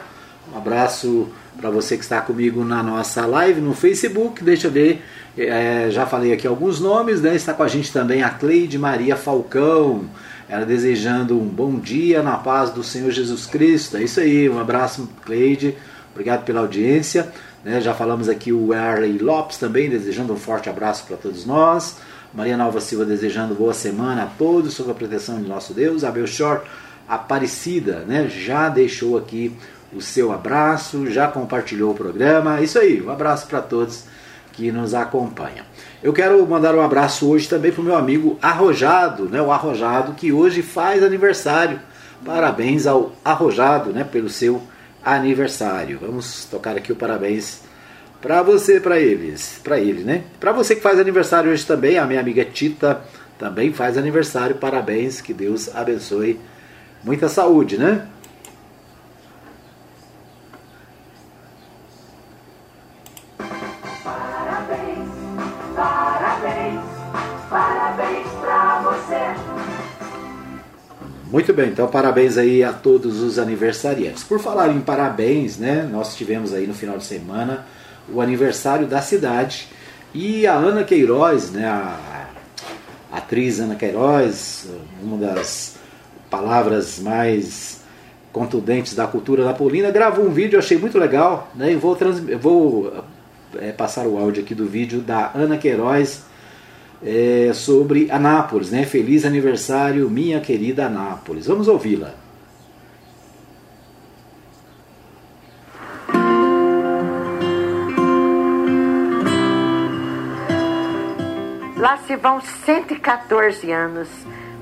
Speaker 1: Um abraço para você que está comigo na nossa live no Facebook. Deixa eu ver, é, já falei aqui alguns nomes, né? Está com a gente também a Cleide Maria Falcão. Ela desejando um bom dia na paz do Senhor Jesus Cristo. É isso aí, um abraço, Cleide. Obrigado pela audiência. Né? Já falamos aqui o Arley Lopes também, desejando um forte abraço para todos nós. Maria Nova Silva desejando boa semana a todos, sob a proteção de nosso Deus. A Belchor Aparecida né? já deixou aqui o seu abraço, já compartilhou o programa. Isso aí, um abraço para todos que nos acompanham. Eu quero mandar um abraço hoje também para o meu amigo Arrojado, né? o Arrojado que hoje faz aniversário. Parabéns ao Arrojado né? pelo seu aniversário. Vamos tocar aqui o parabéns para você, para eles, para ele, né? Para você que faz aniversário hoje também, a minha amiga Tita também faz aniversário. Parabéns, que Deus abençoe. Muita saúde, né? Muito bem, então parabéns aí a todos os aniversariantes. Por falar em parabéns, né? Nós tivemos aí no final de semana o aniversário da cidade e a Ana Queiroz, né? A, atriz Ana Queiroz, uma das palavras mais contundentes da cultura napolina, gravou um vídeo, achei muito legal, né? E vou, trans, vou é, passar o áudio aqui do vídeo da Ana Queiroz é, sobre Anápolis, né? Feliz aniversário, minha querida Anápolis. Vamos ouvi-la.
Speaker 6: Lá se vão 114 anos.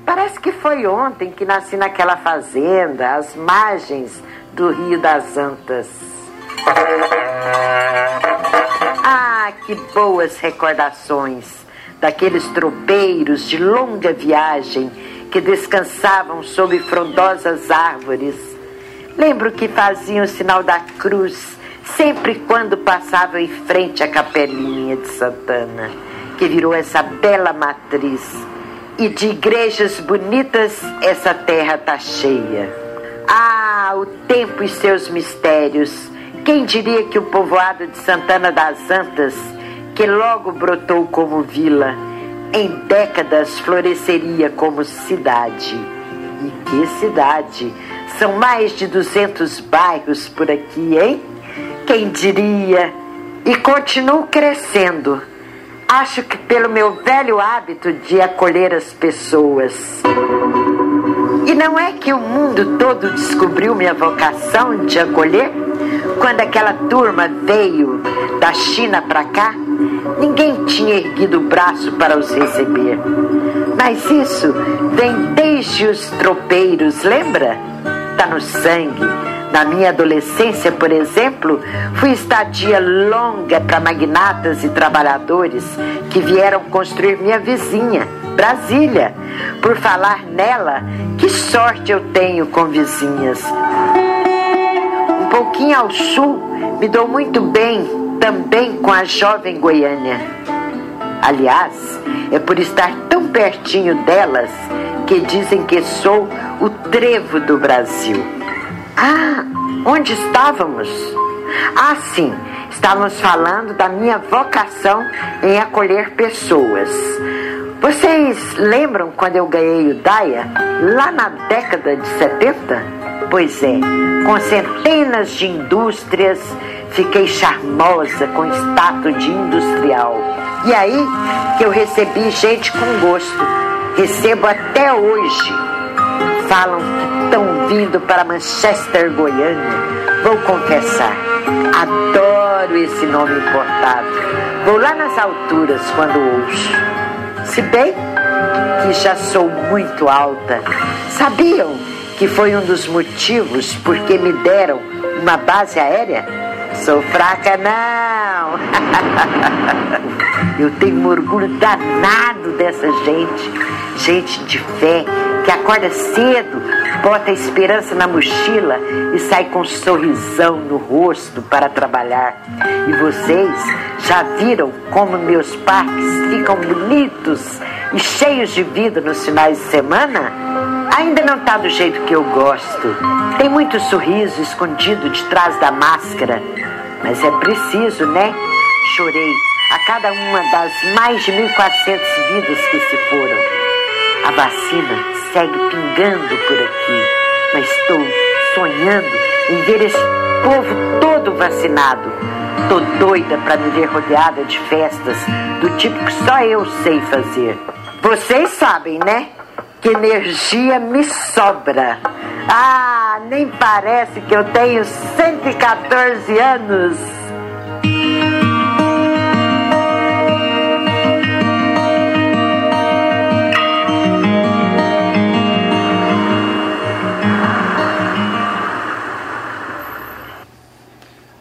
Speaker 6: Parece que foi ontem que nasci naquela fazenda, às margens do Rio das Antas. Ah, que boas recordações daqueles tropeiros de longa viagem que descansavam sob frondosas árvores. Lembro que faziam o sinal da cruz sempre quando passavam em frente à capelinha de Santana que virou essa bela matriz. E de igrejas bonitas essa terra tá cheia. Ah, o tempo e seus mistérios. Quem diria que o povoado de Santana das Antas, que logo brotou como vila, em décadas floresceria como cidade. E que cidade! São mais de 200 bairros por aqui, hein? Quem diria? E continuo crescendo Acho que pelo meu velho hábito de acolher as pessoas. E não é que o mundo todo descobriu minha vocação de acolher? Quando aquela turma veio da China para cá, ninguém tinha erguido o braço para os receber. Mas isso vem desde os tropeiros, lembra? Tá no sangue na minha adolescência, por exemplo, fui estadia longa para magnatas e trabalhadores que vieram construir minha vizinha, Brasília. Por falar nela, que sorte eu tenho com vizinhas. Pouquinho ao sul, me dou muito bem também com a jovem Goiânia. Aliás, é por estar tão pertinho delas que dizem que sou o trevo do Brasil. Ah, onde estávamos? Ah, sim, estávamos falando da minha vocação em acolher pessoas. Vocês lembram quando eu ganhei o DAIA, lá na década de 70? Pois é, com centenas de indústrias, fiquei charmosa com status de industrial. E aí que eu recebi gente com gosto. Recebo até hoje. Falam que estão vindo para Manchester, Goiânia. Vou confessar, adoro esse nome importado. Vou lá nas alturas quando ouço. Se bem que já sou muito alta. Sabiam que foi um dos motivos por que me deram uma base aérea? Sou fraca, não! *laughs* Eu tenho um orgulho danado dessa gente, gente de fé, que acorda cedo, bota a esperança na mochila e sai com um sorrisão no rosto para trabalhar. E vocês já viram como meus parques ficam bonitos e cheios de vida nos finais de semana? Ainda não está do jeito que eu gosto. Tem muito sorriso escondido de trás da máscara. Mas é preciso, né? Chorei a cada uma das mais de 1.400 vidas que se foram. A vacina segue pingando por aqui, mas estou sonhando em ver esse povo todo vacinado. Tô doida para me ver rodeada de festas do tipo que só eu sei fazer. Vocês sabem, né? Que energia me sobra. Ah, nem parece que eu tenho 114 anos.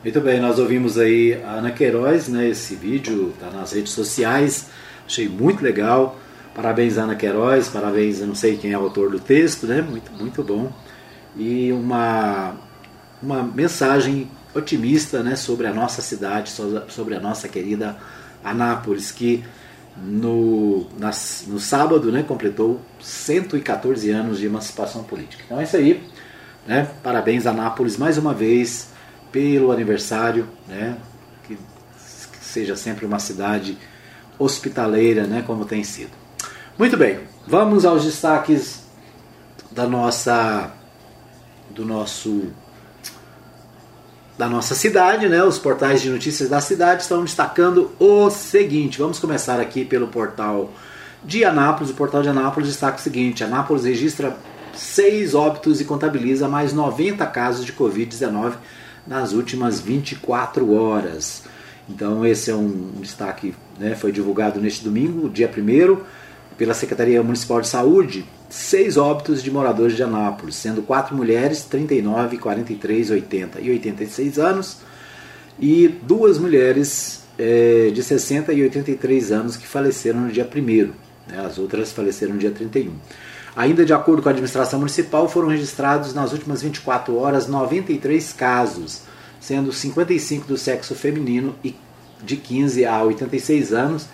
Speaker 1: Muito bem, nós ouvimos aí a Ana Queiroz, né? Esse vídeo está nas redes sociais, achei muito legal. Parabéns, Ana Queiroz, parabéns, eu não sei quem é o autor do texto, né? Muito, muito bom. E uma, uma mensagem otimista né, sobre a nossa cidade, sobre a nossa querida Anápolis, que no, no sábado né, completou 114 anos de emancipação política. Então é isso aí. Né? Parabéns, Anápolis, mais uma vez pelo aniversário, né? Que, que seja sempre uma cidade hospitaleira, né? Como tem sido. Muito bem, vamos aos destaques da nossa do nosso da nossa cidade, né? Os portais de notícias da cidade estão destacando o seguinte. Vamos começar aqui pelo portal de Anápolis. O portal de Anápolis destaca o seguinte: Anápolis registra seis óbitos e contabiliza mais 90 casos de Covid-19 nas últimas 24 horas. Então esse é um destaque, né? Foi divulgado neste domingo, dia 1 pela Secretaria Municipal de Saúde seis óbitos de moradores de Anápolis, sendo quatro mulheres, 39, 43, 80 e 86 anos, e duas mulheres é, de 60 e 83 anos que faleceram no dia 1 né, as outras faleceram no dia 31. Ainda de acordo com a administração municipal, foram registrados nas últimas 24 horas 93 casos, sendo 55 do sexo feminino e de 15 a 86 anos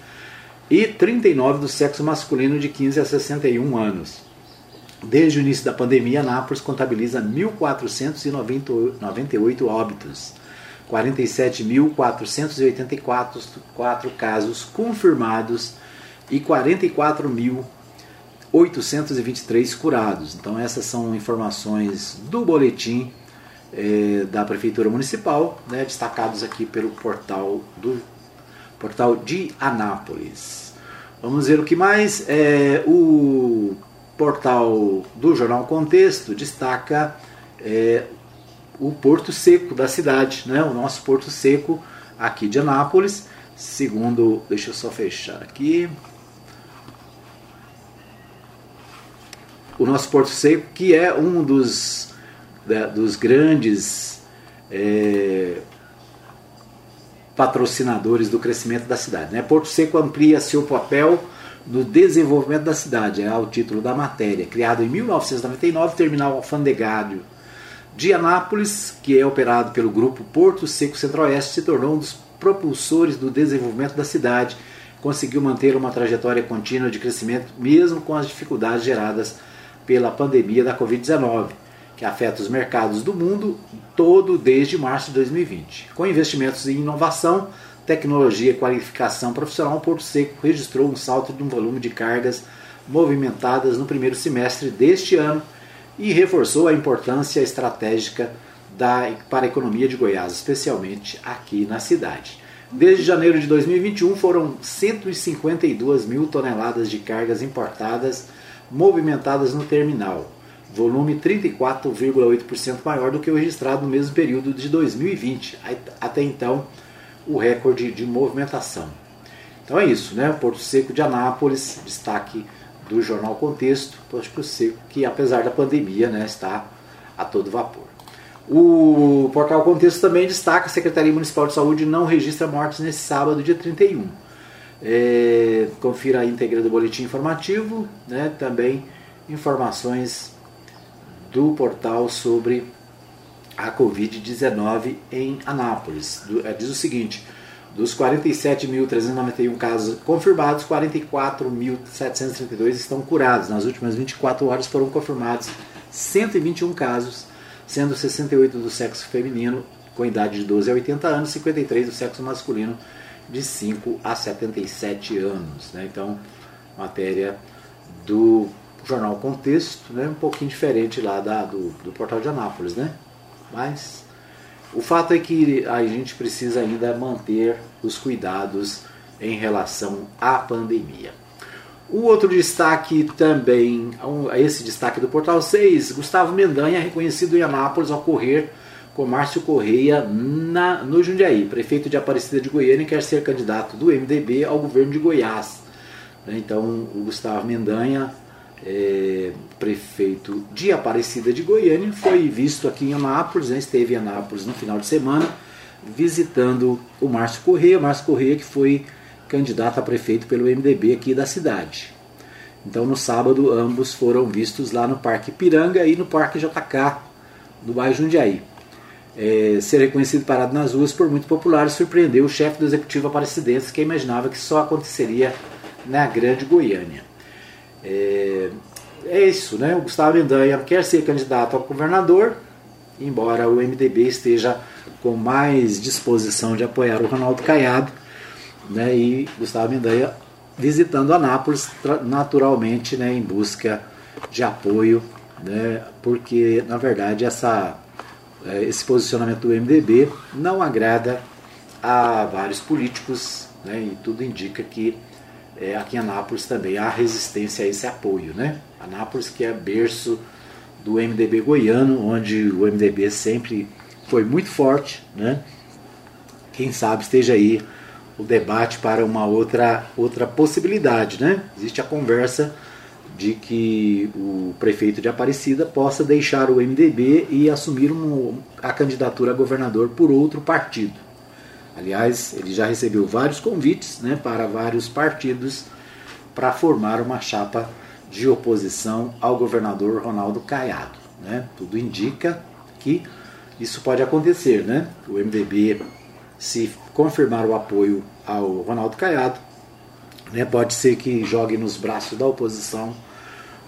Speaker 1: e 39 do sexo masculino de 15 a 61 anos. Desde o início da pandemia, Nápoles contabiliza 1.498 óbitos, 47.484 casos confirmados e 44.823 curados. Então, essas são informações do boletim eh, da Prefeitura Municipal, né, destacados aqui pelo portal do portal de Anápolis. Vamos ver o que mais. É, o portal do jornal Contexto destaca é, o Porto Seco da cidade, né? o nosso Porto Seco aqui de Anápolis, segundo, deixa eu só fechar aqui, o nosso Porto Seco, que é um dos, né, dos grandes é, patrocinadores do crescimento da cidade. Né? Porto Seco amplia seu papel no desenvolvimento da cidade, é o título da matéria. Criado em 1999, terminal alfandegário de Anápolis, que é operado pelo grupo Porto Seco Centro-Oeste, se tornou um dos propulsores do desenvolvimento da cidade. Conseguiu manter uma trajetória contínua de crescimento, mesmo com as dificuldades geradas pela pandemia da Covid-19, que afeta os mercados do mundo todo desde março de 2020. Com investimentos em inovação, tecnologia e qualificação profissional, Porto Seco registrou um salto de um volume de cargas movimentadas no primeiro semestre deste ano e reforçou a importância estratégica da, para a economia de Goiás, especialmente aqui na cidade. Desde janeiro de 2021 foram 152 mil toneladas de cargas importadas movimentadas no terminal, volume 34,8% maior do que o registrado no mesmo período de 2020. Até então, o recorde de movimentação. Então é isso, né? Porto Seco de Anápolis, destaque do jornal Contexto, Porto Seco, que apesar da pandemia né, está a todo vapor. O portal Contexto também destaca a Secretaria Municipal de Saúde não registra mortes nesse sábado, dia 31. É, confira a íntegra do boletim informativo, né, também informações do portal sobre a Covid-19 em Anápolis. É, diz o seguinte: dos 47.391 casos confirmados, 44.732 estão curados. Nas últimas 24 horas foram confirmados 121 casos, sendo 68 do sexo feminino com idade de 12 a 80 anos, 53 do sexo masculino de 5 a 77 anos. Né? Então, matéria do jornal Contexto, né? um pouquinho diferente lá da, do, do portal de Anápolis, né? Mas o fato é que a gente precisa ainda manter os cuidados em relação à pandemia. O outro destaque também, esse destaque do Portal 6, Gustavo Mendanha, reconhecido em Anápolis ao correr com Márcio Correia na, no Jundiaí. Prefeito de Aparecida de Goiânia quer ser candidato do MDB ao governo de Goiás. Então, o Gustavo Mendanha é, prefeito de Aparecida de Goiânia, foi visto aqui em Anápolis, né, esteve em Anápolis no final de semana, visitando o Márcio Correia, Márcio Correia que foi candidato a prefeito pelo MDB aqui da cidade. Então no sábado ambos foram vistos lá no Parque Piranga e no Parque JK, do bairro Jundiaí. É, ser reconhecido parado nas ruas por muito popular surpreendeu o chefe do executivo aparecidense que imaginava que só aconteceria na grande Goiânia. É, é isso, né? O Gustavo Mendanha quer ser candidato a governador, embora o MDB esteja com mais disposição de apoiar o Ronaldo Caiado, né? E Gustavo Mendanha visitando Anápolis naturalmente né, em busca de apoio, né, porque na verdade essa, é, esse posicionamento do MDB não agrada a vários políticos né, e tudo indica que é, aqui em Anápolis também há resistência a esse apoio. Né? Anápolis que é berço do MDB goiano, onde o MDB sempre foi muito forte. Né? Quem sabe esteja aí o debate para uma outra, outra possibilidade. Né? Existe a conversa de que o prefeito de Aparecida possa deixar o MDB e assumir um, a candidatura a governador por outro partido. Aliás, ele já recebeu vários convites né, para vários partidos para formar uma chapa de oposição ao governador Ronaldo Caiado. Né? Tudo indica que isso pode acontecer. Né? O MDB, se confirmar o apoio ao Ronaldo Caiado, né, pode ser que jogue nos braços da oposição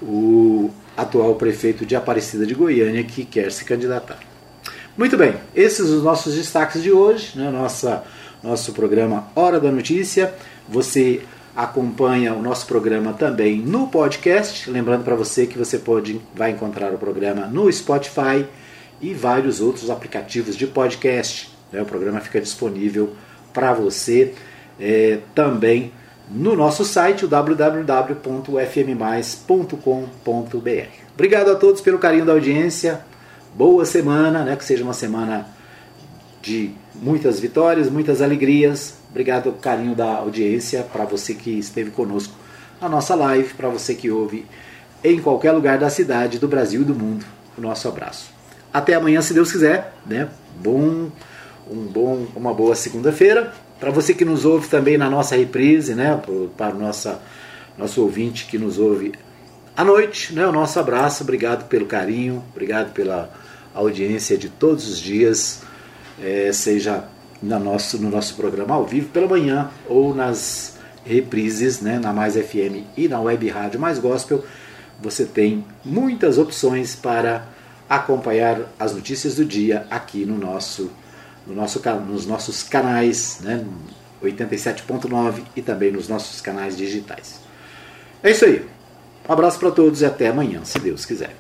Speaker 1: o atual prefeito de Aparecida de Goiânia que quer se candidatar. Muito bem, esses os nossos destaques de hoje, né, nossa, nosso programa Hora da Notícia. Você acompanha o nosso programa também no podcast. Lembrando para você que você pode vai encontrar o programa no Spotify e vários outros aplicativos de podcast. Né? O programa fica disponível para você é, também no nosso site, www.fmmais.com.br. Obrigado a todos pelo carinho da audiência. Boa semana, né? que seja uma semana de muitas vitórias, muitas alegrias. Obrigado pelo carinho da audiência para você que esteve conosco na nossa live, para você que ouve em qualquer lugar da cidade, do Brasil e do mundo. O nosso abraço. Até amanhã, se Deus quiser, né? Bom, um bom, uma boa segunda-feira. Para você que nos ouve também na nossa reprise, né? Para o nossa, nosso ouvinte que nos ouve à noite, né? O nosso abraço, obrigado pelo carinho, obrigado pela audiência de todos os dias, é, seja no nosso, no nosso programa ao vivo pela manhã ou nas reprises, né? Na Mais FM e na Web Rádio Mais Gospel. Você tem muitas opções para acompanhar as notícias do dia aqui no nosso no nosso, nos nossos canais, né, 87.9 e também nos nossos canais digitais. É isso aí. Um abraço para todos e até amanhã, se Deus quiser.